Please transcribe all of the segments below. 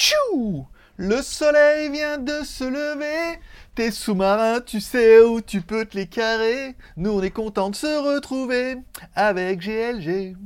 Tchou Le soleil vient de se lever. T'es sous-marin, tu sais où tu peux te les carrer. Nous on est content de se retrouver avec GLG.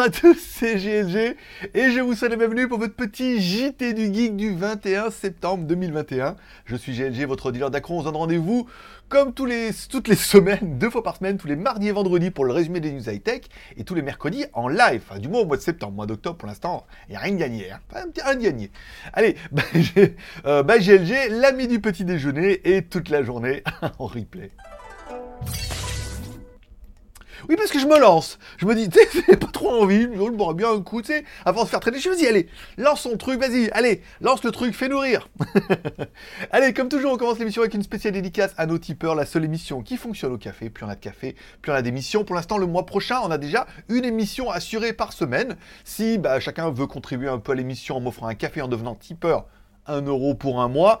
À tous, c'est GLG et je vous souhaite la bienvenue pour votre petit JT du Geek du 21 septembre 2021. Je suis GLG, votre dealer d'Acron. On se donne rendez-vous comme tous les, toutes les semaines, deux fois par semaine, tous les mardis et vendredis pour le résumé des news high-tech et tous les mercredis en live. Enfin, du moins au mois de septembre, mois d'octobre pour l'instant, il n'y a rien de gagné. Hein. Rien de gagné. Allez, bah, j'ai- euh, bah, GLG, l'ami du petit déjeuner et toute la journée en replay. Oui, parce que je me lance. Je me dis, tu j'ai pas trop envie, je me bien un coup, tu sais, avant de se faire traîner. Je me dis, allez, lance ton truc, vas-y, allez, lance le truc, fais-nous rire. allez, comme toujours, on commence l'émission avec une spéciale dédicace à nos tipeurs, la seule émission qui fonctionne au café. Plus on a de café, plus on a d'émissions. Pour l'instant, le mois prochain, on a déjà une émission assurée par semaine. Si bah, chacun veut contribuer un peu à l'émission en m'offrant un café en devenant tipeur, 1 euro pour un mois.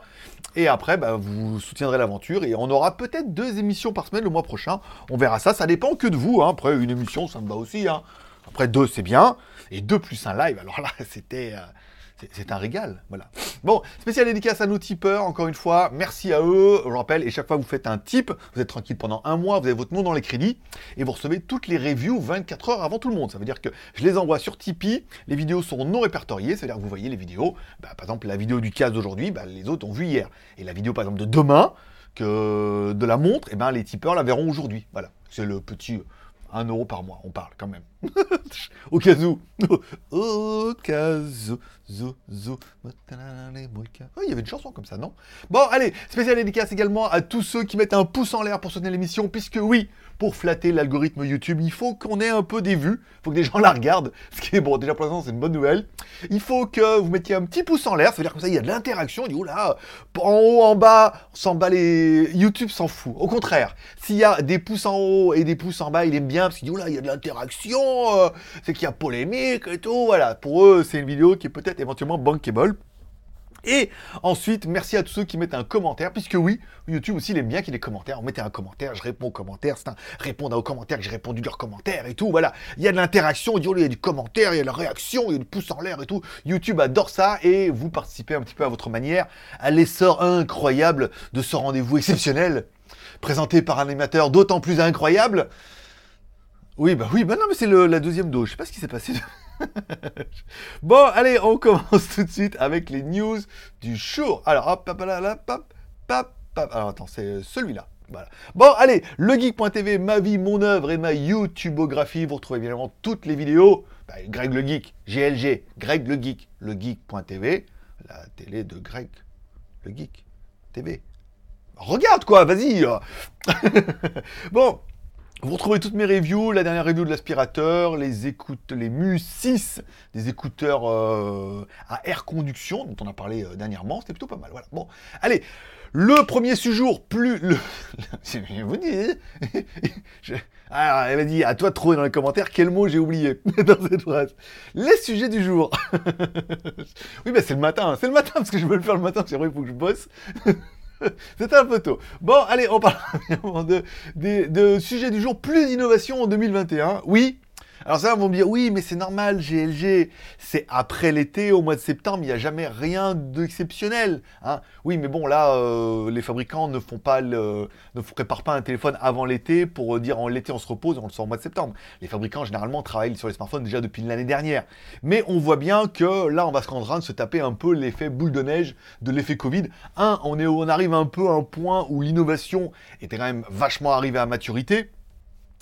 Et après, bah, vous soutiendrez l'aventure et on aura peut-être deux émissions par semaine le mois prochain. On verra ça, ça dépend que de vous. hein. Après, une émission, ça me va aussi. hein. Après, deux, c'est bien. Et deux plus un live, alors là, c'était... euh, c'est- un régal, voilà. Bon, spécial dédicace à nos tipeurs, encore une fois, merci à eux, je rappelle, et chaque fois que vous faites un tip, vous êtes tranquille pendant un mois, vous avez votre nom dans les crédits, et vous recevez toutes les reviews 24 heures avant tout le monde. Ça veut dire que je les envoie sur Tipeee, les vidéos sont non répertoriées, ça veut dire que vous voyez les vidéos, bah, par exemple la vidéo du casse d'aujourd'hui, bah, les autres ont vu hier. Et la vidéo par exemple de demain, que de la montre, et ben les tipeurs la verront aujourd'hui. Voilà, c'est le petit... euh, 1 euro par mois, on parle quand même. Au cas où. Au cas où. Oh, il y avait une chanson comme ça, non? Bon, allez, spécial dédicace également à tous ceux qui mettent un pouce en l'air pour soutenir l'émission, puisque oui, pour flatter l'algorithme YouTube, il faut qu'on ait un peu des vues, il faut que des gens la regardent, ce qui est bon, déjà pour l'instant c'est une bonne nouvelle. Il faut que vous mettiez un petit pouce en l'air, ça veut dire comme ça il y a de l'interaction, on dit oula, en haut, en bas, on s'en bat les... YouTube s'en fout. Au contraire, s'il y a des pouces en haut et des pouces en bas, il aime bien, parce qu'il dit il y a de l'interaction, euh, c'est qu'il y a polémique et tout, voilà. Pour eux, c'est une vidéo qui est peut-être éventuellement bankable. Et ensuite, merci à tous ceux qui mettent un commentaire, puisque oui, YouTube aussi, il aime bien qu'il y ait des commentaires. On mettait un commentaire, je réponds aux commentaires, c'est un répondre aux commentaires que j'ai répondu leurs commentaires et tout. Voilà, il y a de l'interaction, il y a- il y a du commentaire, il y a la réaction, il y a du pouce en l'air et tout. YouTube adore ça et vous participez un petit peu à votre manière à l'essor incroyable de ce rendez-vous exceptionnel, présenté par un animateur d'autant plus incroyable. Oui, bah oui, bah non, mais c'est la deuxième dose. Je sais pas ce qui s'est passé. Bon, allez, on commence tout de suite avec les news du jour. Alors, hop, hop, là, hop, hop, hop. Alors, attends, c'est celui-là. Bon, allez, legeek.tv, ma vie, mon œuvre et ma YouTubeographie. Vous retrouvez évidemment toutes les vidéos. Bah, Greg le Geek, GLG, Greg le Geek, legeek.tv, la télé de Greg le Geek TV. Regarde quoi, vas-y. bon, vous retrouvez toutes mes reviews, la dernière review de l'aspirateur, les écoutes, les Mu 6, des écouteurs euh, à air conduction, dont on a parlé euh, dernièrement, c'était plutôt pas mal. Voilà. Bon, allez, le premier séjour, plus le. Je vous dis. Alors, elle m'a dit, à toi de trouver dans les commentaires quel mot j'ai oublié dans cette phrase. Les sujets du jour. oui, mais c'est le matin, c'est le matin, parce que je veux le faire le matin, c'est vrai, il faut que je bosse. C'était un peu tôt. Bon, allez, on parle de sujet du jour, plus d'innovation en 2021. Oui. Alors ils vont me dire, oui, mais c'est normal, GLG, c'est après l'été, au mois de septembre, il n'y a jamais rien d'exceptionnel. Hein oui, mais bon, là, euh, les fabricants ne font pas le, ne préparent pas un téléphone avant l'été pour dire en l'été on se repose, on le sort au mois de septembre. Les fabricants, généralement, travaillent sur les smartphones déjà depuis l'année dernière. Mais on voit bien que là, on va se rendre de se taper un peu l'effet boule de neige de l'effet Covid. Un, on, on arrive un peu à un point où l'innovation était quand même vachement arrivée à maturité.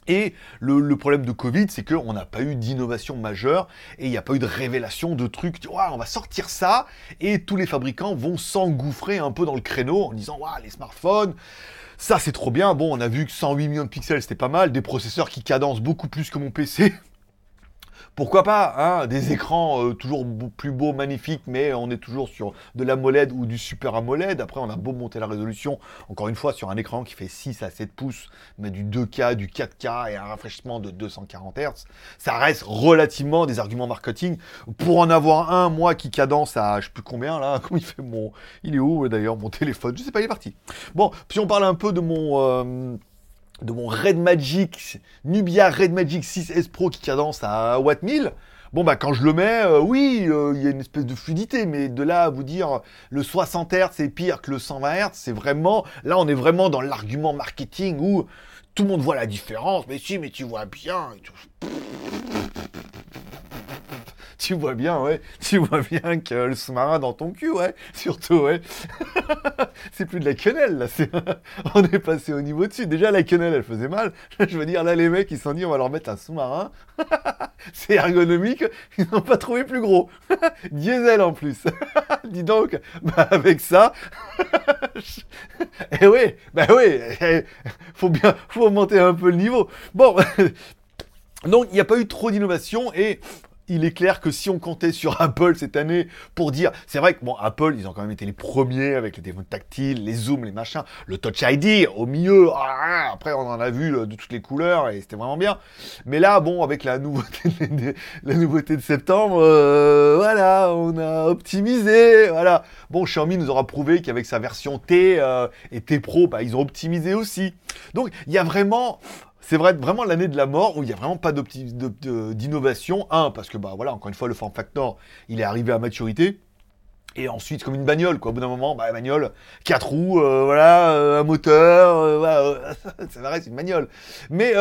Et le, problème de Covid, c'est qu'on n'a pas eu d'innovation majeure et il n'y a pas eu de révélation de trucs. Ouah, on va sortir ça et tous les fabricants vont s'engouffrer un peu dans le créneau en disant les smartphones, ça c'est trop bien. Bon, on a vu que 108 millions de pixels c'était pas mal, des processeurs qui cadencent beaucoup plus que mon PC. Pourquoi pas hein, Des écrans euh, toujours plus beaux, magnifiques, mais on est toujours sur de l'AMOLED ou du Super AMOLED. Après, on a beau monter la résolution, encore une fois, sur un écran qui fait 6 à 7 pouces, mais du 2K, du 4K et un rafraîchissement de 240 Hz, ça reste relativement des arguments marketing. Pour en avoir un, moi, qui cadence à je sais plus combien, là, comment il fait mon... Il est où d'ailleurs, mon téléphone? Je sais pas, il est parti. Bon, puis on parle un peu de mon... Euh, de mon Red Magic, Nubia Red Magic 6S Pro qui cadence à Watt 1000. Bon bah quand je le mets, euh, oui, euh, il y a une espèce de fluidité, mais de là à vous dire le 60 Hz c'est pire que le 120 Hz, c'est vraiment, là on est vraiment dans l'argument marketing où tout le monde voit la différence, mais si, mais tu vois bien tu vois bien, ouais, tu vois bien que le sous-marin dans ton cul, ouais, surtout, ouais. c'est plus de la quenelle, là, on est passé au niveau dessus. Déjà, la quenelle, elle faisait mal. Je veux dire, là, les mecs, ils se sont dit, on va leur mettre un sous-marin. c'est ergonomique, ils n'ont pas trouvé plus gros. Diesel en plus. Dis donc, bah, avec ça. eh oui, bah oui, faut bien, faut augmenter un peu le niveau. Bon. Donc, il n'y a pas eu trop d'innovation et il est clair que si on comptait sur Apple cette année pour dire, c'est vrai que bon, Apple, ils ont quand même été les premiers avec les téléphones tactiles, les zooms, les machins, le Touch ID au milieu. Ah, après, on en a vu de toutes les couleurs et c'était vraiment bien. Mais là, bon, avec la nouveauté de, la nouveauté de septembre, euh, voilà, on a optimisé. Voilà. Bon, Xiaomi nous aura prouvé qu'avec sa version T euh, et T Pro, bah, ils ont optimisé aussi. Donc, il y a vraiment c'est vrai, vraiment l'année de la mort où il n'y a vraiment pas d'innovation. Un, parce que, bah voilà, encore une fois, le form factor, il est arrivé à maturité. Et ensuite, comme une bagnole, quoi. Au bout d'un moment, bah, bagnole, quatre roues, euh, voilà, euh, un moteur, euh, voilà, c'est vrai, c'est une bagnole. Mais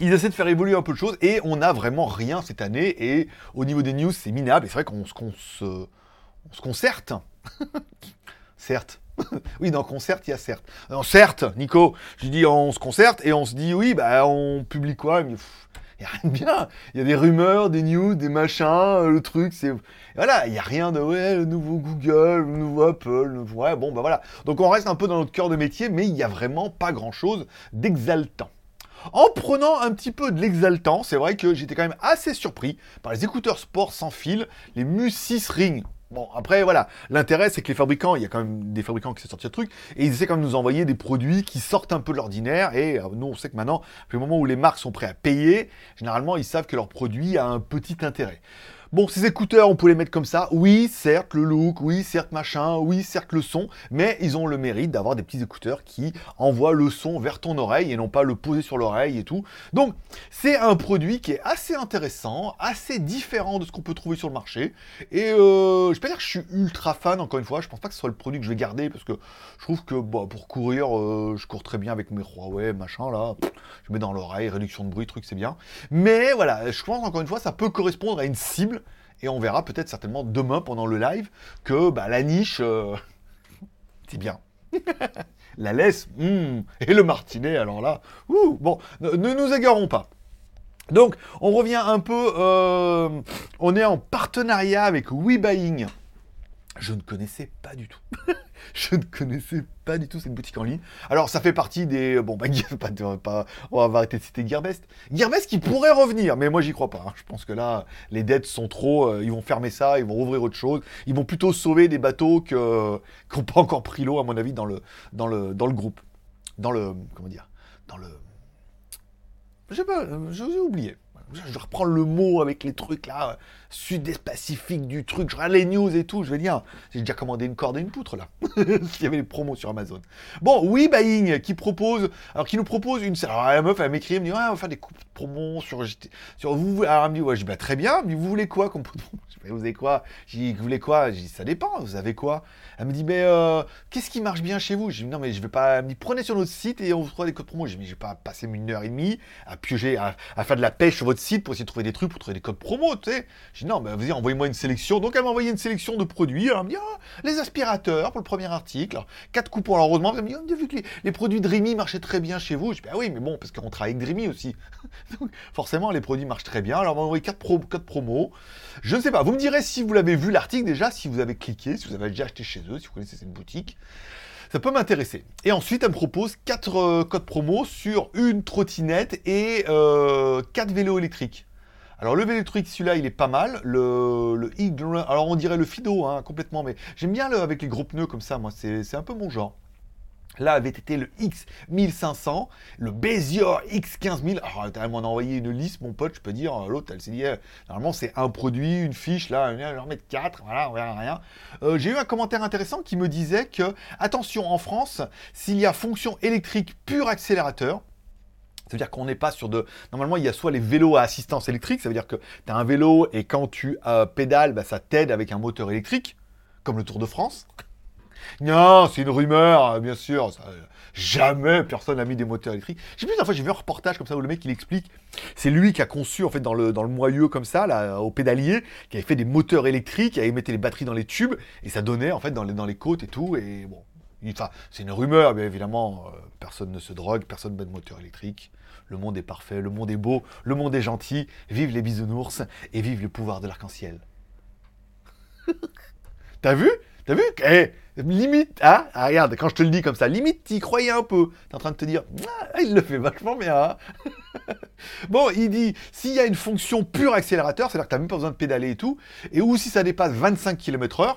ils essaient de faire évoluer un peu de choses et on n'a vraiment rien cette année. Et au niveau des news, c'est minable. Et c'est vrai qu'on se, on se concerte. Certes, oui, dans concert, il y a certes. Certes, Nico, je dis on se concerte et on se dit oui, bah on publie quoi? Il n'y a rien de bien. Il y a des rumeurs, des news, des machins, euh, le truc, c'est. Voilà, il n'y a rien de ouais, le nouveau Google, le nouveau Apple, le... ouais, bon, bah voilà. Donc on reste un peu dans notre cœur de métier, mais il n'y a vraiment pas grand chose d'exaltant. En prenant un petit peu de l'exaltant, c'est vrai que j'étais quand même assez surpris par les écouteurs sport sans fil, les Mu 6 Ring. Bon, après, voilà. L'intérêt, c'est que les fabricants, il y a quand même des fabricants qui sont sortis de trucs, et ils essaient quand même de nous envoyer des produits qui sortent un peu de l'ordinaire, et euh, nous, on sait que maintenant, au moment où les marques sont prêtes à payer, généralement, ils savent que leur produit a un petit intérêt. Bon, ces écouteurs, on peut les mettre comme ça. Oui, certes, le look, oui, certes, machin, oui, certes, le son, mais ils ont le mérite d'avoir des petits écouteurs qui envoient le son vers ton oreille et non pas le poser sur l'oreille et tout. Donc, c'est un produit qui est assez intéressant, assez différent de ce qu'on peut trouver sur le marché. Et euh, je pas dire que je suis ultra fan, encore une fois, je pense pas que ce soit le produit que je vais garder parce que je trouve que bah, pour courir, euh, je cours très bien avec mes Huawei, machin là. Je mets dans l'oreille, réduction de bruit, truc, c'est bien. Mais voilà, je pense encore une fois, ça peut correspondre à une cible et on verra peut-être certainement demain pendant le live que bah, la niche, euh, c'est bien. la laisse, hmm, et le martinet, alors là, bon, ne, nous égarons pas. Donc, on revient un peu, euh, on est en partenariat avec WeBuying. Je ne connaissais pas du tout. je ne connaissais pas du tout cette boutique en ligne. Alors, ça fait partie des. Bon, bah, pas, on va arrêter de citer Gearbest. Gearbest qui pourrait revenir, mais moi, j'y crois pas. Hein. Je pense que là, les dettes sont trop. Euh, ils vont fermer ça, ils vont rouvrir autre chose. Ils vont plutôt sauver des bateaux qui n'ont pas encore pris l'eau, à mon avis, dans le, dans, le, dans le groupe. Dans le. Comment dire Dans le. Je sais pas, j'ai oublié je reprends le mot avec les trucs là, sud-est pacifique du truc, je regarde les news et tout, je vais dire, j'ai déjà commandé une corde et une poutre là, s'il y avait les promos sur Amazon. Bon, oui, Buying qui propose, alors qui nous propose une, alors la meuf elle m'écrit, elle me dit, ouais, on va faire des coups de promos sur, sur vous, alors elle me dit, ouais, je dis, bah très bien, mais vous voulez quoi comme Je dis, vous avez quoi? Je dis, vous voulez quoi? Je dis, ça dépend, vous avez quoi? Elle me dit, mais euh, qu'est-ce qui marche bien chez vous? Je dis, non mais je vais pas, elle me dit, prenez sur notre site et on vous fera des codes promos. Je dis, je vais pas passer une heure et demie à piocher, à, faire de la pêche sur votre site pour essayer de trouver des trucs, pour trouver des codes promo, tu sais. J'ai dit non, mais vas-y, envoyez-moi une sélection. Donc elle m'a envoyé une sélection de produits. Elle m'a dit, ah, les aspirateurs pour le premier article. quatre coupons. Alors heureusement, elle m'a dit, a vu que les, produits Dreamy marchaient très bien chez vous. Je dis, ah oui, mais bon, parce qu'on travaille avec Dreamy aussi. Donc forcément, les produits marchent très bien. Alors elle m'a envoyé quatre pro codes promo. Je ne sais pas, vous me direz si vous l'avez vu l'article déjà, si vous avez cliqué, si vous avez déjà acheté chez eux, si vous connaissez cette boutique ça peut m'intéresser. Et ensuite, elle me propose 4 euh, codes promo sur une trottinette et euh, 4 vélos électriques. Alors le électrique, celui-là, il est pas mal. Le, alors on dirait le Fido, hein, complètement, mais j'aime bien le avec les gros pneus comme ça, moi, c'est un peu mon genre. Là avait été le X1500, le Bézior X15000. Alors, t'as m'en envoyé une liste, mon pote, je peux dire. L'autre, elle s'est dit, eh, normalement, c'est un produit, une fiche, là, je vais en mettre 4, voilà, on verra rien. Euh, J'ai eu un commentaire intéressant qui me disait que, attention, en France, s'il y a fonction électrique pur accélérateur, ça veut dire qu'on n'est pas sur de. Normalement, il y a soit les vélos à assistance électrique, ça veut dire que tu as un vélo et quand tu euh, pédales, bah, ça t'aide avec un moteur électrique, comme le Tour de France. Non, c'est une rumeur, euh, bien sûr. jamais personne n'a mis des moteurs électriques. J'ai plus d'une fois, j'ai vu un reportage comme ça où le mec il explique. C'est lui qui a conçu en fait dans le, dans le moyeu comme ça, là, au pédalier, qui avait fait des moteurs électriques, qui avait mis les batteries dans les tubes et ça donnait en fait dans les, dans les côtes et tout. Et bon, enfin, c'est une rumeur, mais évidemment, euh, personne ne se drogue, personne ne met de moteur électrique. Le monde est parfait, le monde est beau, le monde est gentil. Vive les bisounours et vive le pouvoir de l'arc-en-ciel. T'as vu? T'as vu? Eh, Limite, hein? Ah, regarde, quand je te le dis comme ça, limite, t'y croyais un peu. T'es en train de te dire, ah, il le fait vachement bien. hein. bon, il dit, s'il y a une fonction pure accélérateur, c'est-à-dire que t'as même pas besoin de pédaler et tout, et ou si ça dépasse 25 km/h,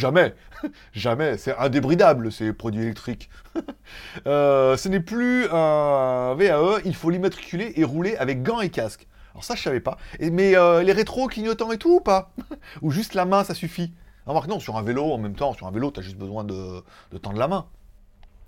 jamais, jamais, c'est indébridable ces produits électriques. Euh, ce n'est plus un VAE, il faut l'immatriculer et rouler avec gants et casque. Alors ça, je savais pas. Mais euh, les rétros clignotants et tout ou pas? Ou juste la main, ça suffit? Remarque, non, sur un vélo, en même temps, sur un vélo, t'as juste besoin de tendre la main.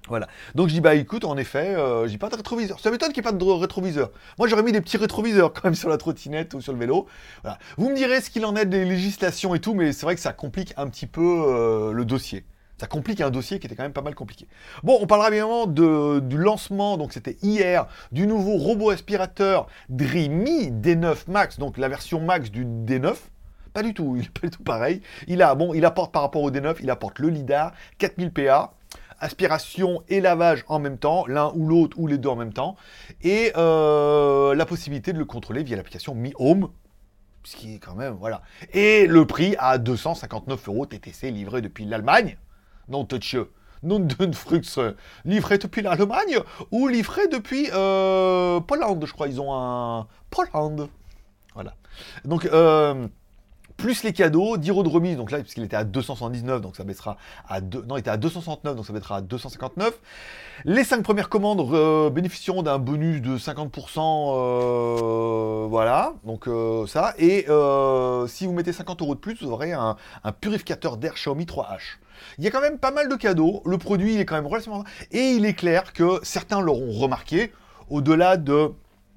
Voilà. Donc je dis, bah écoute, en effet, euh, j'ai pas de rétroviseur. Ça m'étonne qu'il n'y ait pas de rétroviseur. Moi, j'aurais mis des petits rétroviseurs quand même sur la trottinette ou sur le vélo. Voilà. Vous me direz ce qu'il en est des législations et tout, mais c'est vrai que ça complique un petit peu euh, le dossier. Ça complique un dossier qui était quand même pas mal compliqué. Bon, on parlera évidemment de, du lancement, donc c'était hier, du nouveau robot aspirateur Dreamy D9 Max, donc la version max du D9. Pas du tout, il est pas du tout pareil. Il a, bon, il apporte par rapport au D9, il apporte le lidar, 4000 PA, aspiration et lavage en même temps, l'un ou l'autre ou les deux en même temps, et euh, la possibilité de le contrôler via l'application Mi Home, ce qui est quand même, voilà. Et le prix à 259 euros TTC livré depuis l'Allemagne. Non, touch non de Frux, livré depuis l'Allemagne ou livré depuis euh, Pologne, je crois. Ils ont un Pologne. Voilà. Donc, euh, plus les cadeaux, 10 euros de remise, donc là, puisqu'il était à 279, donc ça baissera à 2... Non, il était à 269, donc ça baissera à 259. Les 5 premières commandes bénéficieront d'un bonus de 50%, euh, voilà, donc euh, ça. Et euh, si vous mettez 50 euros de plus, vous aurez un, un purificateur d'air Xiaomi 3H. Il y a quand même pas mal de cadeaux, le produit il est quand même relativement... Et il est clair que certains l'auront remarqué, au-delà de...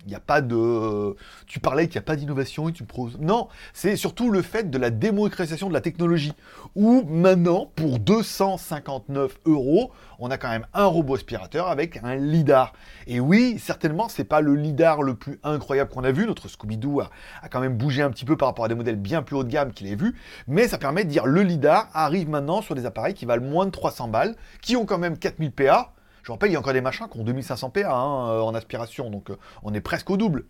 Il n'y a pas de... Tu parlais qu'il n'y a pas d'innovation et tu poses... Non, c'est surtout le fait de la démocratisation de la technologie. Où maintenant, pour 259 euros, on a quand même un robot aspirateur avec un lidar. Et oui, certainement, c'est pas le lidar le plus incroyable qu'on a vu. Notre Scooby-Doo a, a quand même bougé un petit peu par rapport à des modèles bien plus haut de gamme qu'il ait vu. Mais ça permet de dire le lidar arrive maintenant sur des appareils qui valent moins de 300 balles, qui ont quand même 4000 PA. Je rappelle, il y a encore des machins qui ont 2500 PA hein, euh, en aspiration, donc euh, on est presque au double.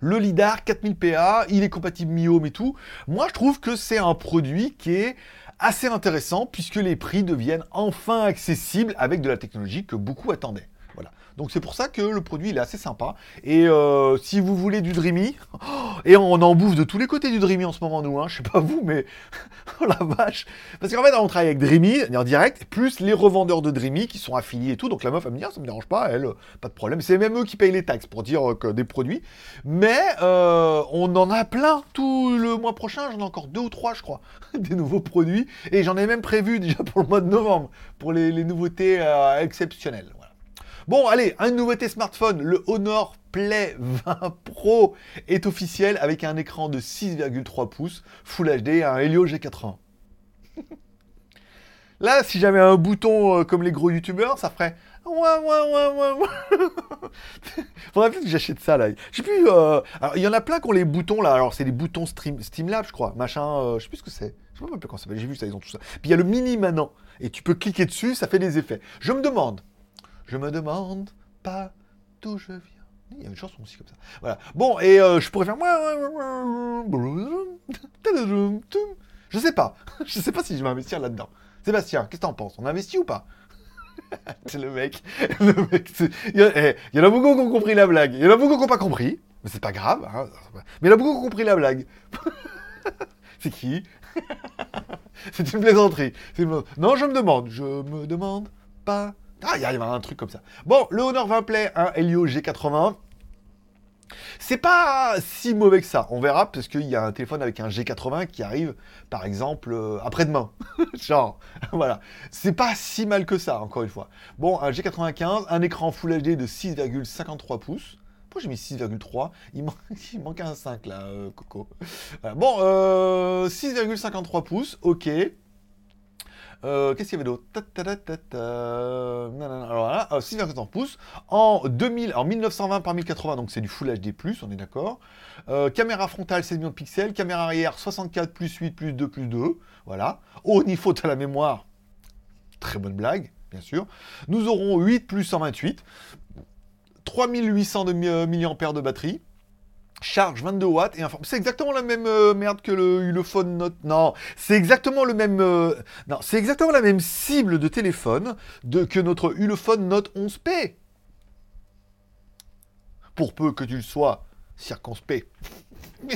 Le LIDAR, 4000 PA, il est compatible Mi-Home et tout. Moi, je trouve que c'est un produit qui est assez intéressant puisque les prix deviennent enfin accessibles avec de la technologie que beaucoup attendaient. Donc c'est pour ça que le produit il est assez sympa. Et euh, si vous voulez du Dreamy, et on en bouffe de tous les côtés du Dreamy en ce moment nous, hein, je sais pas vous, mais oh la vache. Parce qu'en fait on travaille avec Dreamy en direct, plus les revendeurs de Dreamy qui sont affiliés et tout. Donc la meuf elle me dit ah, ça me dérange pas, elle, pas de problème. C'est même eux qui payent les taxes pour dire euh, que des produits. Mais euh, on en a plein tout le mois prochain, j'en ai encore deux ou trois je crois, des nouveaux produits. Et j'en ai même prévu déjà pour le mois de novembre, pour les, nouveautés euh, exceptionnelles. Bon, allez, une nouveauté smartphone, le Honor Play 20 Pro est officiel avec un écran de 6,3 pouces, Full HD et un Helio G80. Là, si j'avais un bouton euh, comme les gros youtubeurs, ça ferait ouais ouais ouais. Faudrait que j'achète ça là. Je sais plus. euh, Alors il y en a plein qui ont les boutons là. Alors c'est les boutons Stream... Streamlabs, je crois. Machin. euh, Je sais plus ce que c'est. Je sais pas comment ça s'appelle. J'ai vu ça. Ils ont tout ça. Puis il y a le mini maintenant. Et tu peux cliquer dessus, ça fait des effets. Je me demande. Je me demande pas d'où je viens. Il y a une chanson aussi comme ça. Voilà. Bon, et euh, je pourrais faire. Je sais pas. Je sais pas si je vais investir là-dedans. Sébastien, qu'est-ce que t'en penses? On investit ou pas? C'est le mec. Le il, y a, eh, y en a beaucoup qui ont compris la blague. Il y en a beaucoup qui n'ont pas compris. Mais c'est pas grave. Hein. Mais il a beaucoup compris la blague. c'est qui? C'est une plaisanterie. Non, je me demande. Je me demande pas. Ah, il y a un truc comme ça. Bon, le Honor 20 Play, un Helio G80. C'est pas si mauvais que ça. On verra parce qu'il y a un téléphone avec un G80 qui arrive, par exemple, euh, après-demain. Genre, voilà. C'est pas si mal que ça, encore une fois. Bon, un G95, un écran Full HD de 6,53 pouces. Pourquoi j'ai mis 6,3 il, il, manque un 5 là, euh, Coco. Bon, 6,53 euh, pouces, ok. Euh, qu'est-ce qu'il y avait d'autre? Alors là, 6,1 pouces. En, 2000, en 1920 par 1080, donc c'est du Full HD+, on est d'accord. caméra frontale 16 millions de pixels. Caméra arrière 64 plus 8 plus 2 plus 2. Voilà. Au niveau de la mémoire, très bonne blague, bien sûr. Nous aurons 8 plus 128. 3800 de mAh de batterie. Charge 22 watts et C'est exactement la même euh, merde que le Ulefone Note. Non, c'est exactement le même. Euh, non, c'est exactement la même cible de téléphone de, que notre Ulefone Note 11P. Pour peu que tu le sois circonspect.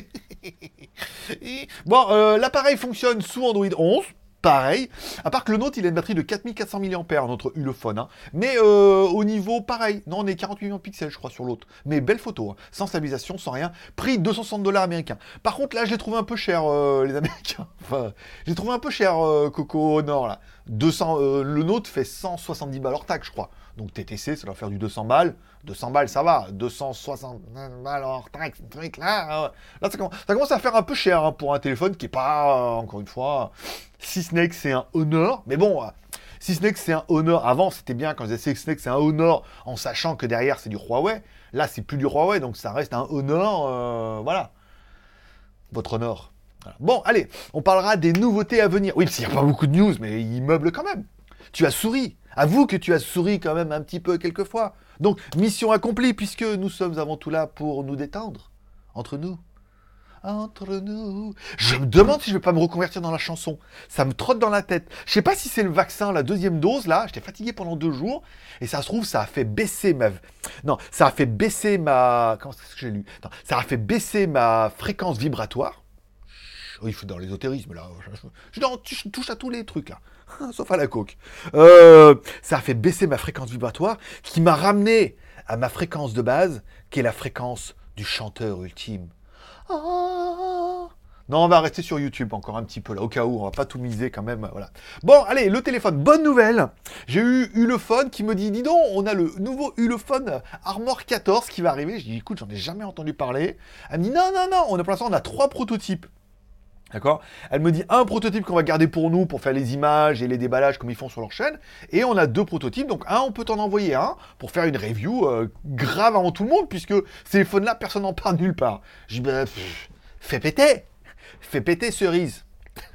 bon, euh, l'appareil fonctionne sous Android 11 pareil. À part que le nôtre, il a une batterie de 4400 mAh, notre Ulefone. Mais euh, au niveau, pareil. Non, on est 48 millions de pixels, je crois, sur l'autre. Mais belle photo, hein. sans stabilisation, sans rien. Prix 260 dollars américains. Par contre, là, je l'ai trouvé un peu cher, euh, les Américains. Enfin, j'ai trouvé un peu cher, euh, Coco Nord, là. 200, le nôtre fait 170 balles hors taxe, je crois. Donc TTC, ça doit faire du 200 balles. 200 balles, ça va. 260 balles hors taxe, truc là. Là, ça commence, à faire un peu cher hein, pour un téléphone qui est pas, encore une fois, si ce n'est que c'est un Honor. Mais bon, euh, si ce n'est que c'est un Honor, avant c'était bien quand je disais que c'est un Honor en sachant que derrière c'est du Huawei. Là, c'est plus du Huawei, donc ça reste un Honor. Euh, voilà. Votre Honor. Bon, allez, on parlera des nouveautés à venir. Oui, parce qu'il n'y a pas beaucoup de news, mais il meuble quand même. Tu as souri. Avoue que tu as souri quand même un petit peu quelquefois. Donc, mission accomplie, puisque nous sommes avant tout là pour nous détendre. Entre nous entre nous. Je me demande si je vais pas me reconvertir dans la chanson. Ça me trotte dans la tête. Je sais pas si c'est le vaccin, la deuxième dose, là. J'étais fatigué pendant deux jours. Et ça se trouve, ça a fait baisser ma... Non, ça a fait baisser ma... Comment est-ce que j'ai lu? Ça a fait baisser ma fréquence vibratoire. Oui, je suis dans l'ésotérisme, là. Je, touche à tous les trucs, là. Sauf à la coke. Euh, ça a fait baisser ma fréquence vibratoire, qui m'a ramené à ma fréquence de base, qui est la fréquence du chanteur ultime. Ah. Non, on va rester sur YouTube encore un petit peu là, au cas où, on va pas tout miser quand même, voilà. Bon, allez, le téléphone, bonne nouvelle J'ai eu Ulefone qui me dit, dis donc, on a le nouveau Ulefone Armor 14 qui va arriver. Je dis, écoute, j'en ai jamais entendu parler. Elle me dit, non, non, non, on a, pour l'instant, on a trois prototypes. D'accord? Elle me dit un prototype qu'on va garder pour nous, pour faire les images et les déballages comme ils font sur leur chaîne. Et on a deux prototypes. Donc un, on peut t'en envoyer un pour faire une review euh, grave avant tout le monde, puisque ces téléphones-là, personne n'en parle nulle part. Je dis, bah, fais péter Fais péter cerise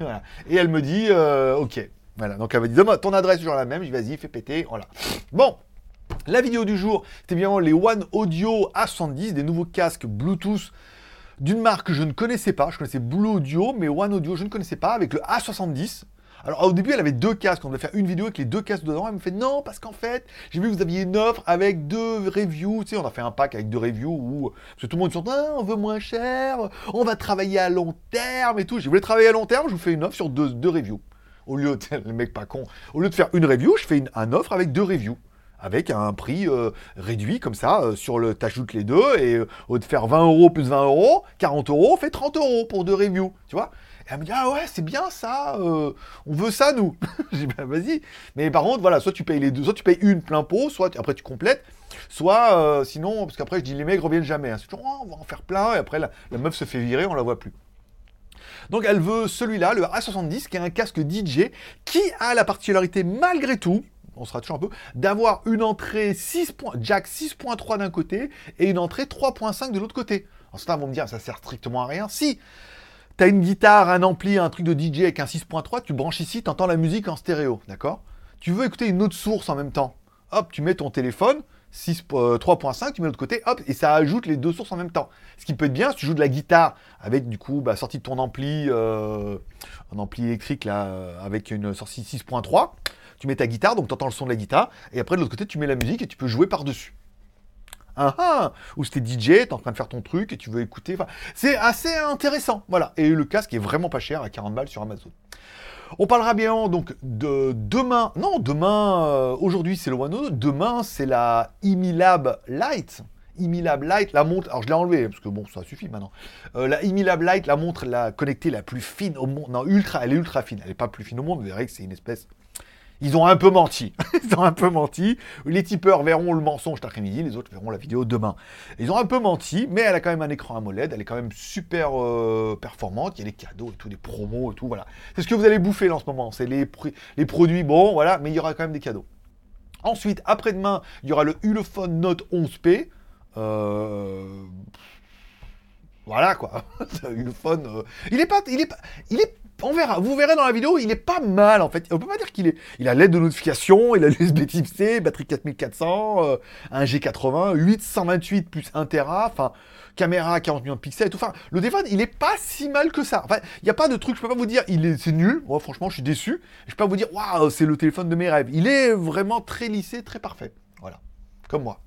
Et elle me dit, euh, ok. Voilà, donc elle me dit, donne-moi ton adresse toujours la même. Je dis, vas-y, fais péter. Voilà. Bon, la vidéo du jour, c'était bien les One Audio A70, des nouveaux casques Bluetooth d'une marque que je ne connaissais pas. Je connaissais Blue Audio, mais One Audio, je ne connaissais pas, avec le A70. Alors au début, elle avait deux casques. On devait faire une vidéo avec les deux casques dedans. Elle me fait non, parce qu'en fait, j'ai vu que vous aviez une offre avec deux reviews. Tu sais, on a fait un pack avec deux reviews où parce que tout le monde dit ah, on veut moins cher, on va travailler à long terme et tout. J'ai voulu travailler à long terme, je vous fais une offre sur deux, reviews. Au lieu de, mec pas con, au lieu de faire une review, je fais une, un offre avec deux reviews avec un prix euh, réduit comme ça, euh, sur le, t'ajoutes les deux, et euh, au de faire 20 euros plus 20 euros, 40 euros, fait 30 euros pour deux reviews, tu vois et elle me dit, ah ouais, c'est bien ça, on veut ça, nous. J'ai dit, bah vas-y. Mais par contre, voilà, soit tu payes les deux, soit tu payes une plein pot, soit après tu complètes, soit sinon, parce qu'après je dis, les mecs reviennent jamais. Hein. C'est toujours, oh, on va en faire plein, et après la, la meuf se fait virer, on la voit plus. Donc elle veut celui-là, le A70, qui est un casque DJ, qui a la particularité, malgré tout, on sera toujours un peu, d'avoir une entrée 6 jack 6.3 d'un côté et une entrée 3.5 de l'autre côté. Alors certains vont me dire, ça sert strictement à rien. Si tu as une guitare, un ampli, un truc de DJ avec un 6.3, tu branches ici, tu entends la musique en stéréo, d'accord? Tu veux écouter une autre source en même temps. Hop, tu mets ton téléphone, 3.5, euh, tu mets l'autre côté, hop, et ça ajoute les deux sources en même temps. Ce qui peut être bien si tu joues de la guitare avec du coup bah, sortie de ton ampli, euh, un ampli électrique là, euh, avec une sortie 6.3 tu mets ta guitare, donc tu entends le son de la guitare, et après de l'autre côté, tu mets la musique et tu peux jouer par-dessus. Ah, ah Ou c'était DJ, t'es en train de faire ton truc et tu veux écouter. Enfin, c'est assez intéressant. Voilà. Et le casque est vraiment pas cher, à 40 balles sur Amazon. On parlera bien donc de demain. Non, demain, euh, aujourd'hui c'est le One Demain c'est la Imilab Lite. Imilab Lite, la montre, alors je l'ai enlevé parce que bon, ça suffit maintenant. Euh, la Imilab Lite, la montre la connectée la plus fine au monde. Non, ultra, elle est ultra fine. Elle n'est pas plus fine au monde, vous verrez que c'est une espèce ils ont un peu menti. Ils ont un peu menti. Les tipeurs verront le mensonge cet après-midi, les autres verront la vidéo demain. Ils ont un peu menti, mais elle a quand même un écran AMOLED, elle est quand même super euh, performante, il y a des cadeaux et tout, des promos et tout, voilà. C'est ce que vous allez bouffer là en ce moment, c'est les, les produits, bon, voilà, mais il y aura quand même des cadeaux. Ensuite, après-demain, il y aura le Ulefone Note 11P. Euh, voilà quoi. Ulefone. Euh, il est pas, il est pas, il est on verra. Vous verrez dans la vidéo, il est pas mal en fait. On peut pas dire qu'il est. Il a l'aide de notification, il a l'USB Type C, batterie 4400, euh, un G80, 828 plus 1 Tera, enfin caméra 40 millions de pixels et tout. Enfin, le téléphone, il est pas si mal que ça. Enfin, il n'y a pas de truc, je peux pas vous dire, il est, c'est nul. Moi, franchement, je suis déçu. Je peux pas vous dire, waouh, c'est le téléphone de mes rêves. Il est vraiment très lissé, très parfait. Voilà. Comme moi.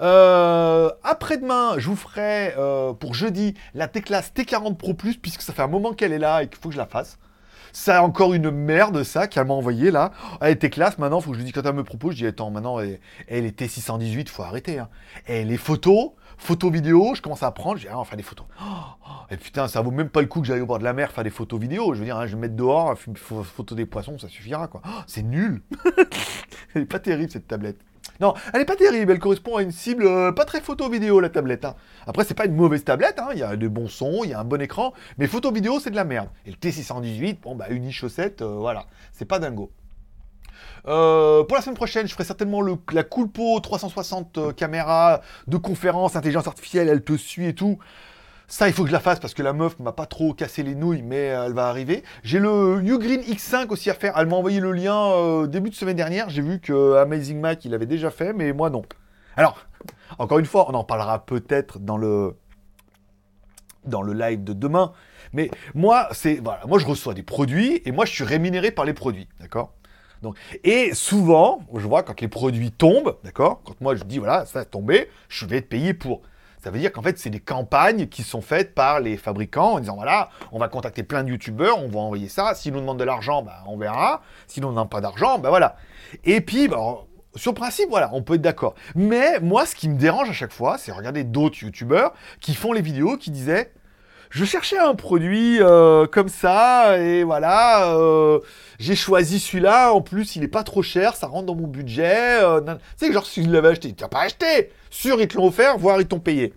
Euh, après-demain, je vous ferai euh, pour jeudi la T-Class T40 Pro Plus, puisque ça fait un moment qu'elle est là et qu'il faut que je la fasse. C'est encore une merde, ça, qu'elle m'a envoyé là. Elle était classe, maintenant, faut que je lui dise quand elle me propose, je dis attends, maintenant, elle, est T618, faut arrêter. Hein. Et les photos, photos vidéo, je commence à prendre, je dis ah, on va faire des photos. et putain, ça vaut même pas le coup que j'aille au bord de la mer faire des photos vidéo. Je veux dire, hein, je vais me mettre dehors, photo des poissons, ça suffira quoi. c'est nul. Elle est pas terrible cette tablette. Non, elle est pas terrible, elle correspond à une cible euh, pas très photo-vidéo, la tablette. Hein. Après, c'est pas une mauvaise tablette, hein. il y a de bons sons, il y a un bon écran, mais photo-vidéo, c'est de la merde. Et le T618, bon, bah, une chaussette, euh, voilà, c'est pas dingo. Euh, pour la semaine prochaine, je ferai certainement la Coolpo 360 caméra de conférence, intelligence artificielle, elle te suit et tout. Ça, il faut que je la fasse parce que la meuf m'a pas trop cassé les nouilles, mais elle va arriver. J'ai le Ugreen X5 aussi à faire. Elle m'a envoyé le lien euh, début de semaine dernière. J'ai vu que Amazing Mac, il avait déjà fait, mais moi non. Alors, encore une fois, on en parlera peut-être dans le dans le live de demain. Mais moi, c'est voilà, moi je reçois des produits et moi je suis rémunéré par les produits, d'accord? Donc, et souvent, je vois quand les produits tombent, d'accord? Quand moi je dis voilà, ça a tombé, je vais être payé pour. Ça veut dire qu'en fait, c'est des campagnes qui sont faites par les fabricants en disant voilà, on va contacter plein de youtubeurs, on va envoyer ça. S'ils nous demandent de l'argent, bah, on verra. S'ils nous demandent pas d'argent, bah voilà. Et puis, bah, sur principe, voilà, on peut être d'accord. Mais moi, ce qui me dérange à chaque fois, c'est regarder d'autres youtubeurs qui font les vidéos qui disaient je cherchais un produit euh, comme ça et voilà, euh, j'ai choisi celui-là. En plus, il est pas trop cher, ça rentre dans mon budget. Euh, tu genre si je l'avais acheté, tu n'as pas acheté. Sûr, ils te l'ont offert, voire ils t'ont payé.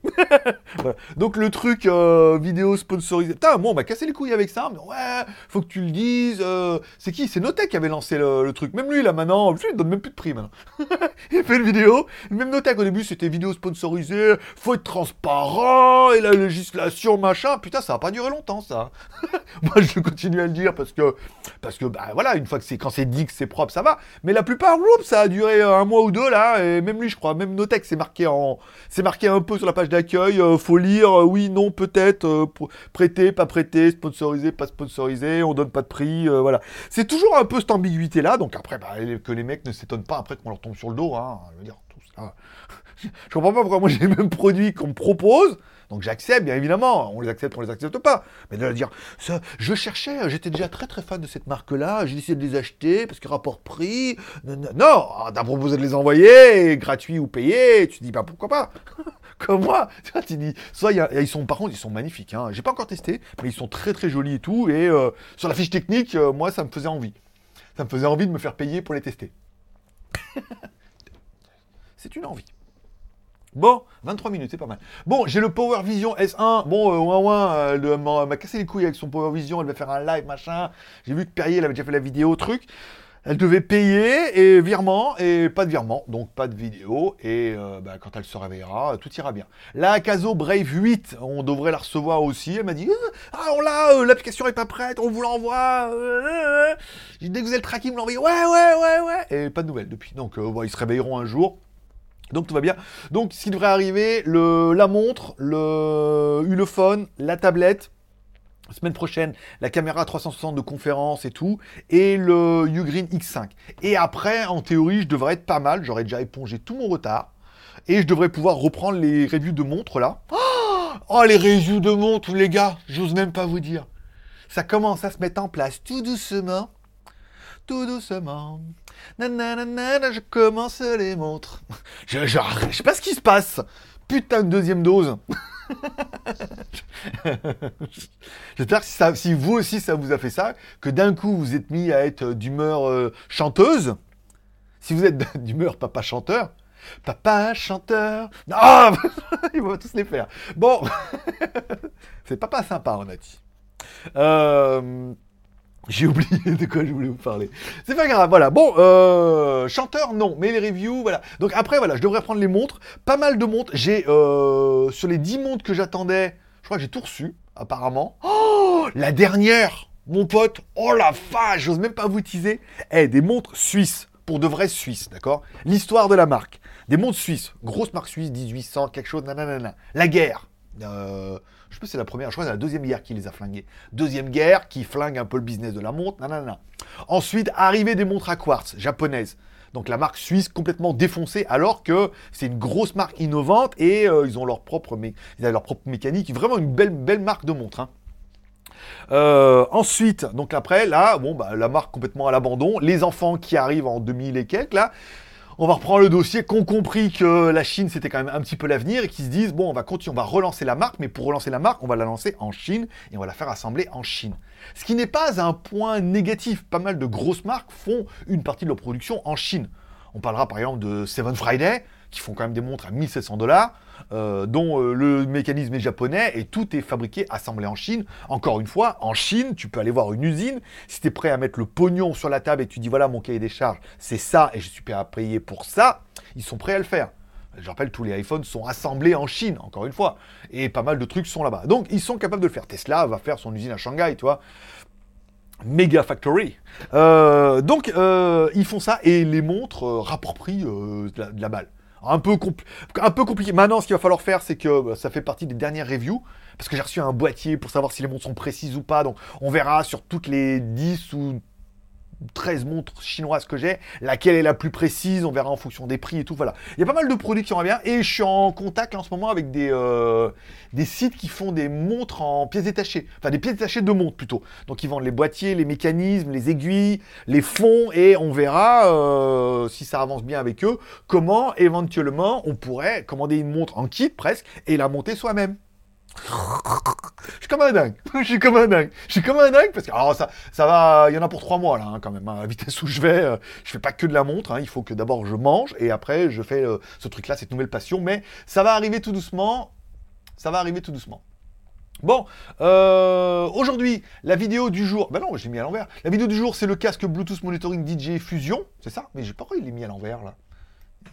Donc le truc euh, vidéo sponsorisé. Putain, moi on m'a cassé les couilles avec ça. Mais ouais, faut que tu le dises. Euh, c'est qui? C'est Notech qui avait lancé le, truc. Même lui là maintenant, lui, il donne même plus de prix maintenant. il fait une vidéo. Même Notech au début c'était vidéo sponsorisée. Faut être transparent et la législation machin. Putain, ça va pas durer longtemps ça. moi je continue à le dire parce que parce que bah voilà, une fois que c'est quand c'est dit que c'est propre, ça va. Mais la plupart, ça a duré un mois ou deux là. Et même lui, je crois, même Notech, c'est marqué c'est marqué un peu sur la page d'accueil. Euh, faut lire, euh, oui, non, peut-être, euh, prêter, pas prêter, sponsorisé, pas sponsorisé, on donne pas de prix, voilà. C'est toujours un peu cette ambiguïté là. Donc après, bah, que les mecs ne s'étonnent pas après qu'on leur tombe sur le dos. Hein, je dire, tout ça. je comprends pas pourquoi moi j'ai les mêmes produits qu'on me propose. Donc j'accepte, bien évidemment. On les accepte, on les accepte pas. Mais de dire, je cherchais, j'étais déjà très très fan de cette marque-là, j'ai décidé de les acheter parce que rapport prix. Non, t'as proposé de les envoyer, gratuit ou payé. Tu dis, bah pourquoi pas? Comme moi. Tu dis, soit ils sont, par contre, ils sont magnifiques. Hein. J'ai pas encore testé, mais ils sont très très jolis et tout. Et euh, sur la fiche technique, euh, moi, ça me faisait envie. Ça me faisait envie de me faire payer pour les tester. C'est une envie. Bon, 23 minutes, c'est pas mal. Bon, j'ai le Power Vision S1. Bon, euh, ouin ouin, euh, m'a cassé les couilles avec son Power Vision. Elle va faire un live, machin. J'ai vu que Perrier, elle avait déjà fait la vidéo, truc. Elle devait payer et virement et pas de virement, donc pas de vidéo. Et euh, bah, quand elle se réveillera, tout ira bien. La Caso Brave 8, on devrait la recevoir aussi. Elle m'a dit Ah, on l'a, l'application est pas prête, on vous l'envoie. dès que vous avez le tracking, vous l'envoyez. Ouais, ouais, ouais, ouais. Et pas de nouvelles depuis. Donc, ils se réveilleront un jour. Donc tout va bien. Donc ce qui devrait arriver, le, la montre, le Ulefone, la tablette, semaine prochaine, la caméra 360 de conférence et tout, et le Ugreen X5. Et après, en théorie, je devrais être pas mal, j'aurais déjà épongé tout mon retard. Et je devrais pouvoir reprendre les reviews de montres là. Oh, les reviews de montres, les gars, j'ose même pas vous dire. Ça commence à se mettre en place tout doucement. Tout doucement. Nanana, je commence les montres. Je, je, je sais pas ce qui se passe. Putain de deuxième dose. J'espère que si, ça- si vous aussi ça vous a fait ça, que d'un coup vous êtes mis à être d'humeur euh, chanteuse. Si vous êtes d'humeur papa chanteur, papa chanteur. Ah Ils vont tous les faire. Bon, c'est papa sympa, on a dit. Euh, J'ai oublié de quoi je voulais vous parler. C'est pas grave, voilà. Bon, euh, chanteur, non, mais les reviews, voilà. Donc après, voilà, je devrais prendre les montres. Pas mal de montres. J'ai, euh, sur les 10 montres que j'attendais, je crois que j'ai tout reçu, apparemment. Oh, la dernière, mon pote, oh la vache, j'ose même pas vous teaser. Eh, des montres suisses, pour de vraies suisses, d'accord? L'histoire de la marque. Des montres suisses, grosse marque suisse, 1800, quelque chose, nanana. La guerre. Euh, je sais pas si c'est la première, je crois que c'est la deuxième guerre qui les a flingués. Deuxième guerre qui flingue un peu le business de la montre. Ensuite, arrivée des montres à quartz japonaises. Donc la marque suisse complètement défoncée, alors que c'est une grosse marque innovante et euh, ils ont leur propre, leur propre mécanique. Vraiment une belle, belle marque de montre. hein. Euh, ensuite, donc après, là, bon, bah, la marque complètement à l'abandon. Les enfants qui arrivent en 2000 et quelques, là, on va reprendre le dossier, qu'on compris que la Chine c'était quand même un petit peu l'avenir et qui se disent bon, on va continuer, on va relancer la marque, mais pour relancer la marque, on va la lancer en Chine et on va la faire assembler en Chine. Ce qui n'est pas un point négatif. Pas mal de grosses marques font une partie de leur production en Chine. On parlera par exemple de Seven Friday, qui font quand même des montres à 1700 dollars, euh, dont euh, le mécanisme est japonais et tout est fabriqué, assemblé en Chine. Encore une fois, en Chine, tu peux aller voir une usine. Si tu es prêt à mettre le pognon sur la table et tu dis voilà mon cahier des charges, c'est ça et je suis prêt à payer pour ça, ils sont prêts à le faire. Je rappelle, tous les iPhones sont assemblés en Chine, encore une fois. Et pas mal de trucs sont là-bas. Donc, ils sont capables de le faire. Tesla va faire son usine à Shanghai, tu vois. Mega Factory. Euh, donc, ils font ça et les montres euh, la, de la balle. Un peu, compliqué. Maintenant, ce qu'il va falloir faire, c'est que bah, ça fait partie des dernières reviews. Parce que j'ai reçu un boîtier pour savoir si les montres sont précises ou pas. Donc, on verra sur toutes les 10 ou 13 montres chinoises que j'ai, laquelle est la plus précise, on verra en fonction des prix et tout, voilà. Il y a pas mal de produits qui vont et je suis en contact en ce moment avec des, euh, des sites qui font des montres en pièces détachées, enfin des pièces détachées de montres plutôt. Donc ils vendent les boîtiers, les mécanismes, les aiguilles, les fonds, et on verra, euh, si ça avance bien avec eux, comment éventuellement on pourrait commander une montre en kit presque, et la monter soi-même. Je suis comme un dingue. Je suis comme un dingue. Je suis comme un dingue parce que alors ça, va. Il y en a pour trois mois là, hein, quand même. hein. À la vitesse où je vais, euh, je fais pas que de la montre. hein. Il faut que d'abord je mange et après je fais euh, ce truc-là, cette nouvelle passion. Mais ça va arriver tout doucement. Ça va arriver tout doucement. Bon, euh, aujourd'hui, la vidéo du jour. Bah non, je l'ai mis à l'envers. La vidéo du jour, c'est le casque Bluetooth Monitoring DJ Fusion. C'est ça? Mais j'ai pas il est mis à l'envers là.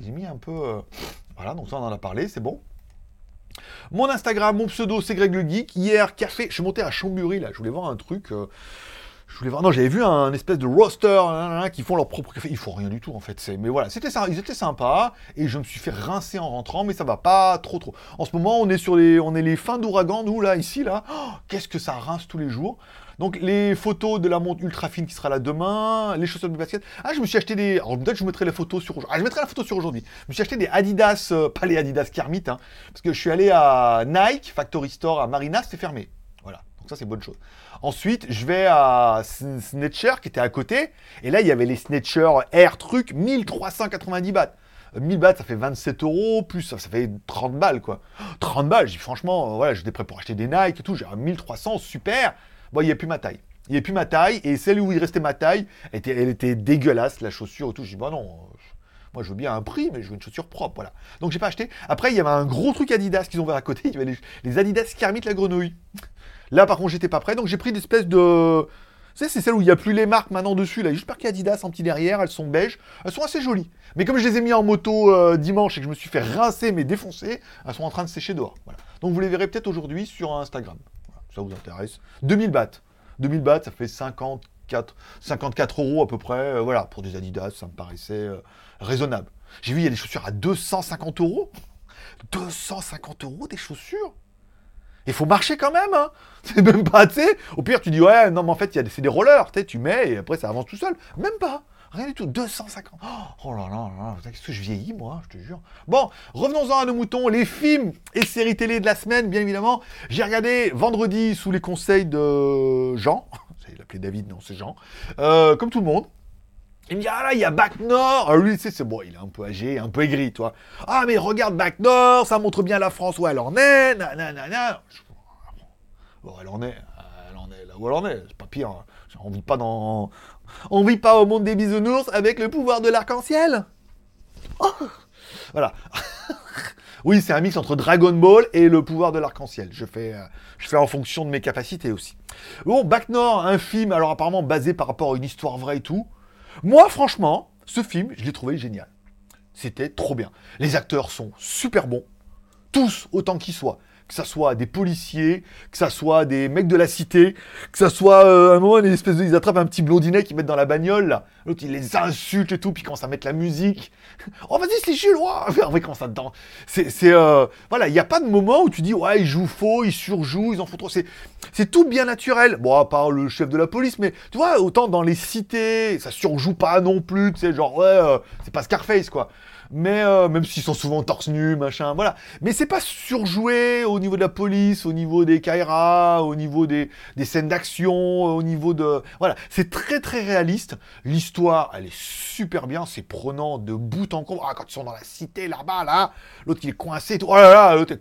J'ai mis un peu. Voilà, donc ça on en a parlé, c'est bon. Mon Instagram, mon pseudo, c'est Greg le Geek. Hier, café, je suis monté à Chambury, là, je voulais voir un truc. euh, je voulais voir. Non, j'avais vu un espèce de roster nan, nan, nan, qui font leur propre café. Ils font rien du tout, en fait. Mais voilà, c'était ça. Ils étaient sympas. Et je me suis fait rincer en rentrant, mais ça va pas trop, trop. En ce moment, on est sur les, on est les fins d'ouragan, nous, là, ici, là. Oh, Qu'est-ce que ça rince tous les jours. Donc, les photos de la montre ultra fine qui sera là demain, les chaussures de basket. Ah, je me suis acheté des. Alors, peut-être je mettrai les photos sur. Ah, je mettrai la photo sur aujourd'hui. Je me suis acheté des Adidas, euh, pas les Adidas Kermit, hein, parce que je suis allé à Nike, Factory Store à Marina, c'était fermé. Voilà, donc ça c'est bonne chose. Ensuite, je vais à Sn- Snatcher qui était à côté, et là il y avait les Snatcher Air truc, 1390 bahts. Euh, 1000 bahts, ça fait 27 euros, plus ça, fait 30 balles quoi. 30 balles, j'ai franchement, euh, voilà, j'étais prêt pour acheter des Nike et tout, j'ai un 1300, super. Bon, il n'y a plus ma taille. Il n'y a plus ma taille, et celle où il restait ma taille, elle était, dégueulasse, la chaussure et tout. J'ai dit, bah non, moi, je veux bien un prix, mais je veux une chaussure propre, voilà. Donc, j'ai pas acheté. Après, il y avait un gros truc Adidas qu'ils ont ouvert à côté. Il y avait les, les Adidas Kermit la grenouille. Là, par contre, j'étais pas prêt, donc j'ai pris des espèces de. C'est celle où il n'y a plus les marques maintenant dessus. Là, juste marqué Adidas en petit derrière. Elles sont beiges. Elles sont assez jolies. Mais comme je les ai mis en moto euh, dimanche et que je me suis fait rincer mais défoncer, elles sont en train de sécher dehors. Donc, vous les verrez peut-être aujourd'hui sur Instagram. Ça vous intéresse. 2000 bahts. 2000 bahts, ça fait 54, 54 euros à peu près. euh, voilà, pour des Adidas, ça me paraissait euh, raisonnable. J'ai vu, il y a des chaussures à 250 euros. 250 euros des chaussures? Il faut marcher quand même, hein. C'est même pas, tu sais. Au pire, tu dis, ouais, non, mais en fait, c'est des rollers, tu tu mets et après, ça avance tout seul. Même pas. Rien du tout, 250. Oh là là là, qu'est-ce que je vieillis, moi, je te jure. Bon, revenons-en à nos moutons. Les films et séries télé de la semaine, bien évidemment. J'ai regardé vendredi sous les conseils de Jean. Il l'appelait David, non, c'est Jean. Euh, comme tout le monde. Il me dit, ah là, il y a Bac Nord. Ah, lui, c'est bon, il est un peu âgé, un peu aigri, toi. Ah, mais regarde Bac Nord, ça montre bien la France où elle en est. Nanana. Bon, elle en est, elle en est là où elle en est, c'est pas pire. Hein. On vit vit pas au monde des bisounours avec le pouvoir de l'arc-en-ciel. Oh voilà. oui, c'est un mix entre Dragon Ball et le pouvoir de l'arc-en-ciel. Je fais, euh, je fais en fonction de mes capacités aussi. Bon, Bac Nord, un film, alors apparemment basé par rapport à une histoire vraie et tout. Moi, franchement, ce film, je l'ai trouvé génial. C'était trop bien. Les acteurs sont super bons. Tous, autant qu'ils soient que ça soit des policiers, que ça soit des mecs de la cité, que ça soit euh, un moment une espèce de, ils attrapent un petit blondinet qu'ils mettent dans la bagnole l'autre il les insulte et tout, puis quand ça met la musique, oh vas-y c'est Jules, ouais, en vrai quand ça dedans, c'est euh, voilà, il n'y a pas de moment où tu dis ouais ils jouent faux, ils surjouent, ils en font trop, c'est c'est tout bien naturel, bon à part le chef de la police, mais tu vois autant dans les cités ça surjoue pas non plus, tu sais genre ouais euh, c'est pas Scarface quoi mais euh, même s'ils sont souvent torse nu, machin, voilà. Mais c'est pas surjoué au niveau de la police, au niveau des Kaira, au niveau des, des scènes d'action, au niveau de... Voilà, c'est très très réaliste. L'histoire, elle est super bien, c'est prenant de bout en bout. Ah, quand ils sont dans la cité là-bas, là, l'autre qui est coincé, tout. oh là là, l'autre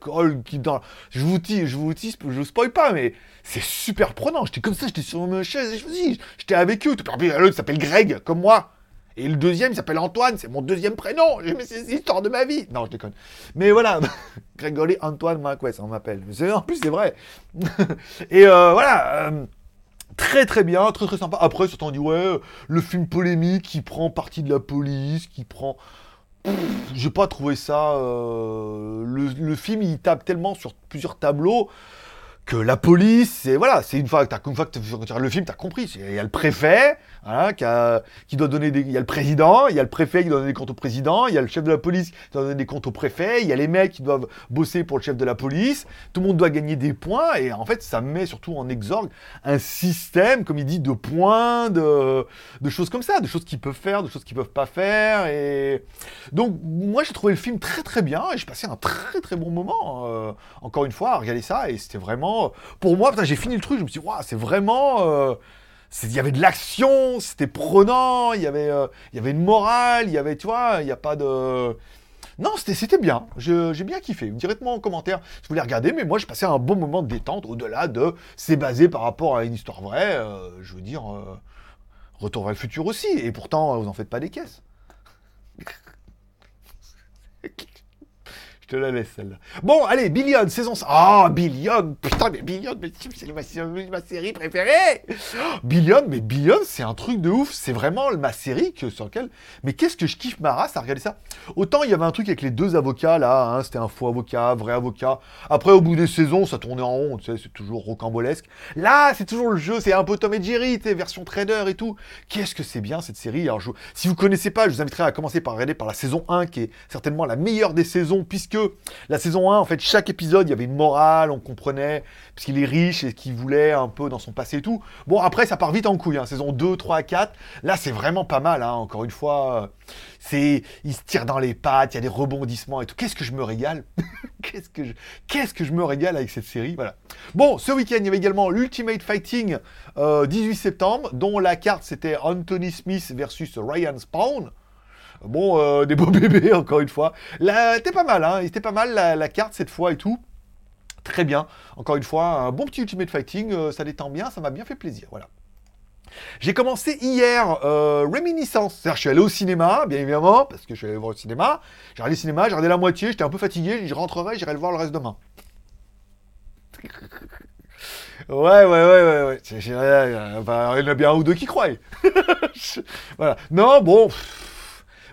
qui dans... Je vous dis, je vous dis, je vous spoil pas, mais c'est super prenant. J'étais comme ça, j'étais sur ma chaise, je vous dis, j'étais avec eux. L'autre s'appelle Greg, comme moi. Et le deuxième, il s'appelle Antoine, c'est mon deuxième prénom. Mais c'est l'histoire de ma vie. Non, je déconne. Mais voilà, Grégory Antoine Marquez, on m'appelle. En plus, c'est vrai. et euh, voilà. Euh, très très bien, très très sympa. Après, on dit, ouais, le film polémique qui prend partie de la police, qui prend. J'ai pas trouvé ça. Euh, le, film, il tape tellement sur plusieurs tableaux que la police, c'est voilà, c'est une fois que tu une fois que tu le film, tu as compris. Il y a le préfet, qui, doit donner des, il y a le président, il y a le préfet qui doit donner des comptes au président, il y a le chef de la police qui doit donner des comptes au préfet, il y a les mecs qui doivent bosser pour le chef de la police. Tout le monde doit gagner des points et en fait, ça met surtout en exorgue un système, comme il dit, de points, de, choses comme ça, de choses qu'ils peuvent faire, de choses qu'ils peuvent pas faire. Et donc, moi, j'ai trouvé le film très très bien et j'ai passé un très très bon moment. Euh, encore une fois, à regarder ça et c'était vraiment pour moi, j'ai fini le truc, je me suis dit, c'est vraiment. Euh, il y avait de l'action, c'était prenant, il y avait, euh, il y avait une morale, il y avait, tu vois, il n'y a pas de. Non, c'était bien. J'ai bien kiffé. Directement en commentaire, je voulais regarder, mais moi, j'ai passé un bon moment de détente au-delà de c'est basé par rapport à une histoire vraie. Euh, je veux dire, Retour vers le futur aussi. Et pourtant, vous en faites pas des caisses. te la laisse celle-là. Bon, allez, Billion, saison 5. Ah, oh, Billion Putain, mais Billion, mais c'est ma, série préférée Billion, mais Billion, c'est un truc de ouf. C'est vraiment ma série sur laquelle... Mais qu'est-ce que je kiffe ma race à regarder ça? Autant il y avait un truc avec les deux avocats, là, hein, c'était un faux avocat, vrai avocat. Après, au bout des saisons, ça tournait en rond, tu sais, c'est toujours rocambolesque. Là, c'est toujours le jeu, c'est un peu Tom et Jerry, tu version trader et tout. Qu'est-ce que c'est bien, cette série? Alors, si vous connaissez pas, je vous inviterai à commencer par regarder par la saison 1, qui est certainement la meilleure des saisons, puisque la saison 1, en fait, chaque épisode, il y avait une morale, on comprenait, parce qu'il est riche et qu'il voulait un peu dans son passé et tout. Bon, après, ça part vite en couille, hein. saison 2, 3, 4. Là, c'est vraiment pas mal, hein. encore une fois. C'est, il se tire dans les pattes, il y a des rebondissements et tout. Qu'est-ce que je me régale? Qu'est-ce que je, qu'est-ce me régale avec cette série? Voilà. Bon, ce week-end, il y avait également l'Ultimate Fighting 18 euh, septembre, dont la carte c'était Anthony Smith versus Ryan Spawn. Bon, euh, des beaux bébés, encore une fois. Là, c'était pas mal, hein. C'était pas mal la, carte cette fois et tout. Très bien. Encore une fois, un bon petit Ultimate Fighting. Euh, ça détend bien, ça m'a bien fait plaisir. Voilà. J'ai commencé hier euh, Réminiscence. C'est-à-dire, je suis allé au cinéma, bien évidemment, parce que je suis allé voir au cinéma. J'ai regardé le cinéma, j'ai regardé la moitié, j'étais un peu fatigué, je rentrerai, j'irai le voir le reste demain. Ouais, ouais, ouais, ouais, ouais. il y en a bien un ou deux qui croient. voilà. Non, bon.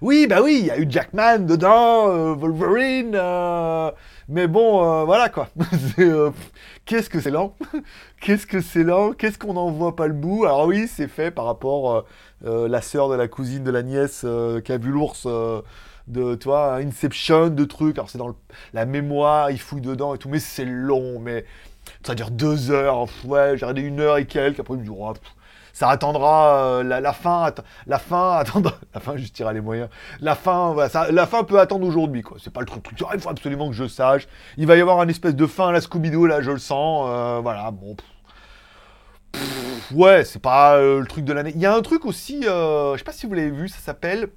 Oui, bah oui, il y a eu Jackman dedans, euh, Wolverine, euh, mais bon, euh, voilà quoi. Qu'est-ce que c'est lent? Qu'est-ce que c'est lent? Qu'est-ce qu'on n'en voit pas le bout? Alors oui, c'est fait par rapport la sœur de la cousine de la nièce qui a vu l'ours de toi Inception de trucs. Alors c'est dans la mémoire, il fouille dedans et tout, mais c'est long, mais ça dure deux heures. Ouais, j'ai regardé une heure et quelques. Après, je me dis, oh, ça attendra euh, la, fin, la fin attendra, la fin tirera les moyens. La fin, la fin peut attendre aujourd'hui, quoi. C'est pas le truc, il faut absolument que je sache. Il va y avoir un espèce de fin à la Scooby-Doo, là, je le sens, euh, voilà, bon. ouais, c'est pas euh, le truc de l'année. Il y a un truc aussi, je sais pas si vous l'avez vu, ça s'appelle,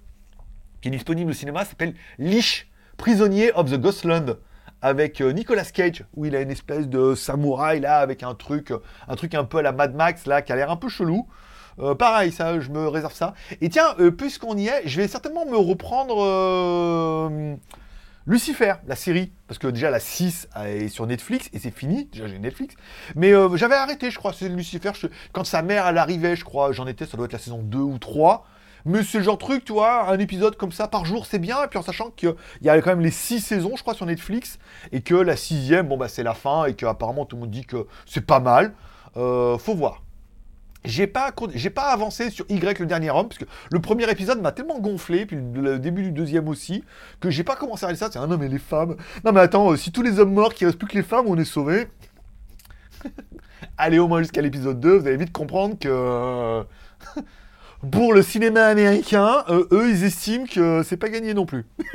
qui est disponible au cinéma, ça s'appelle Leash, prisonnier of the Ghostland avec euh, Nicolas Cage, où il a une espèce de samouraï là, avec un truc, un truc un peu à la Mad Max là, qui a l'air un peu chelou. Euh, pareil, ça, je me réserve ça. Et tiens, euh, puisqu'on y est, je vais certainement me reprendre Lucifer, la série. Parce que déjà, la 6 est sur Netflix et c'est fini. Déjà, j'ai Netflix. Mais j'avais arrêté, je crois, c'est Lucifer. Quand sa mère, elle arrivait, je crois, j'en étais, ça doit être la saison 2 ou 3. Mais c'est le genre de truc, tu vois, un épisode comme ça par jour, c'est bien. Et puis en sachant qu'il y a quand même les six saisons, je crois, sur Netflix, et que la sixième, bon bah c'est la fin, et qu'apparemment tout le monde dit que c'est pas mal. Euh, faut voir. J'ai pas, pas avancé sur Y le dernier homme, parce que le premier épisode m'a tellement gonflé, puis le début du deuxième aussi, que j'ai pas commencé à regarder ça. C'est un non mais les femmes. Non mais attends, si tous les hommes morts, qu'il reste plus que les femmes, on est sauvés. Allez au moins jusqu'à l'épisode 2, vous allez vite comprendre que. Euh, pour le cinéma américain, euh, eux, ils estiment que c'est pas gagné non plus.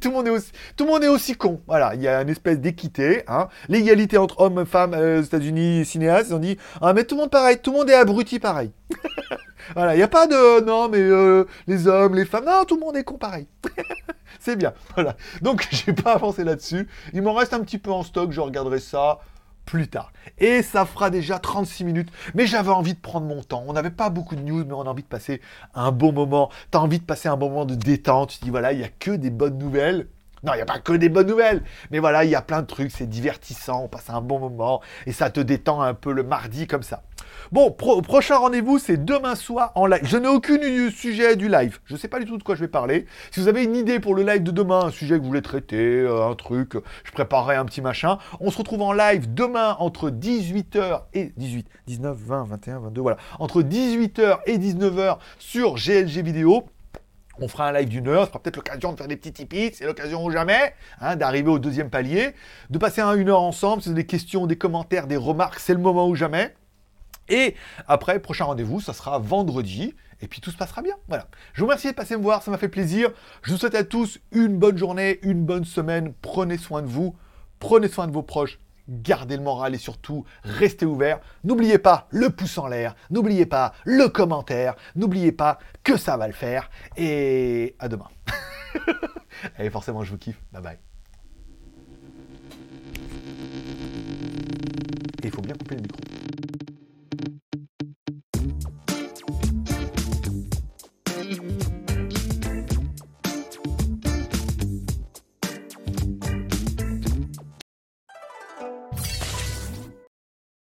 tout, le monde est aussi, tout le monde est aussi con. Voilà, il y a une espèce d'équité. Hein. L'égalité entre hommes et femmes euh, aux États-Unis, cinéastes, ils ont dit Ah, mais tout le monde pareil, tout le monde est abruti pareil. voilà, il n'y a pas de non, mais euh, les hommes, les femmes, non, tout le monde est con pareil. c'est bien. Voilà. Donc, j'ai pas avancé là-dessus. Il m'en reste un petit peu en stock, je regarderai ça plus tard. Et ça fera déjà 36 minutes. Mais j'avais envie de prendre mon temps. On n'avait pas beaucoup de news, mais on a envie de passer un bon moment. Tu as envie de passer un bon moment de détente. Tu dis, voilà, il n'y a que des bonnes nouvelles. Non, il n'y a pas que des bonnes nouvelles. Mais voilà, il y a plein de trucs. C'est divertissant. On passe un bon moment. Et ça te détend un peu le mardi comme ça. Bon, prochain rendez-vous, c'est demain soir en live. Je n'ai aucun sujet du live. Je ne sais pas du tout de quoi je vais parler. Si vous avez une idée pour le live de demain, un sujet que vous voulez traiter, euh, un truc, je préparerai un petit machin. On se retrouve en live demain entre 18h et 18, 19, 20, 21, 22, voilà. Entre 18h et 19h sur GLG Vidéo. On fera un live d'une heure, ce sera peut-être l'occasion de faire des petits tipis, c'est l'occasion ou jamais, hein, d'arriver au deuxième palier, de passer un, une heure ensemble, c'est des questions, des commentaires, des remarques, c'est le moment ou jamais. Et après, prochain rendez-vous, ça sera vendredi. Et puis tout se passera bien. Voilà. Je vous remercie de passer me voir, ça m'a fait plaisir. Je vous souhaite à tous une bonne journée, une bonne semaine. Prenez soin de vous, prenez soin de vos proches, gardez le moral et surtout restez ouverts. N'oubliez pas le pouce en l'air, n'oubliez pas le commentaire, n'oubliez pas que ça va le faire. Et à demain. Allez, forcément, je vous kiffe. Bye bye.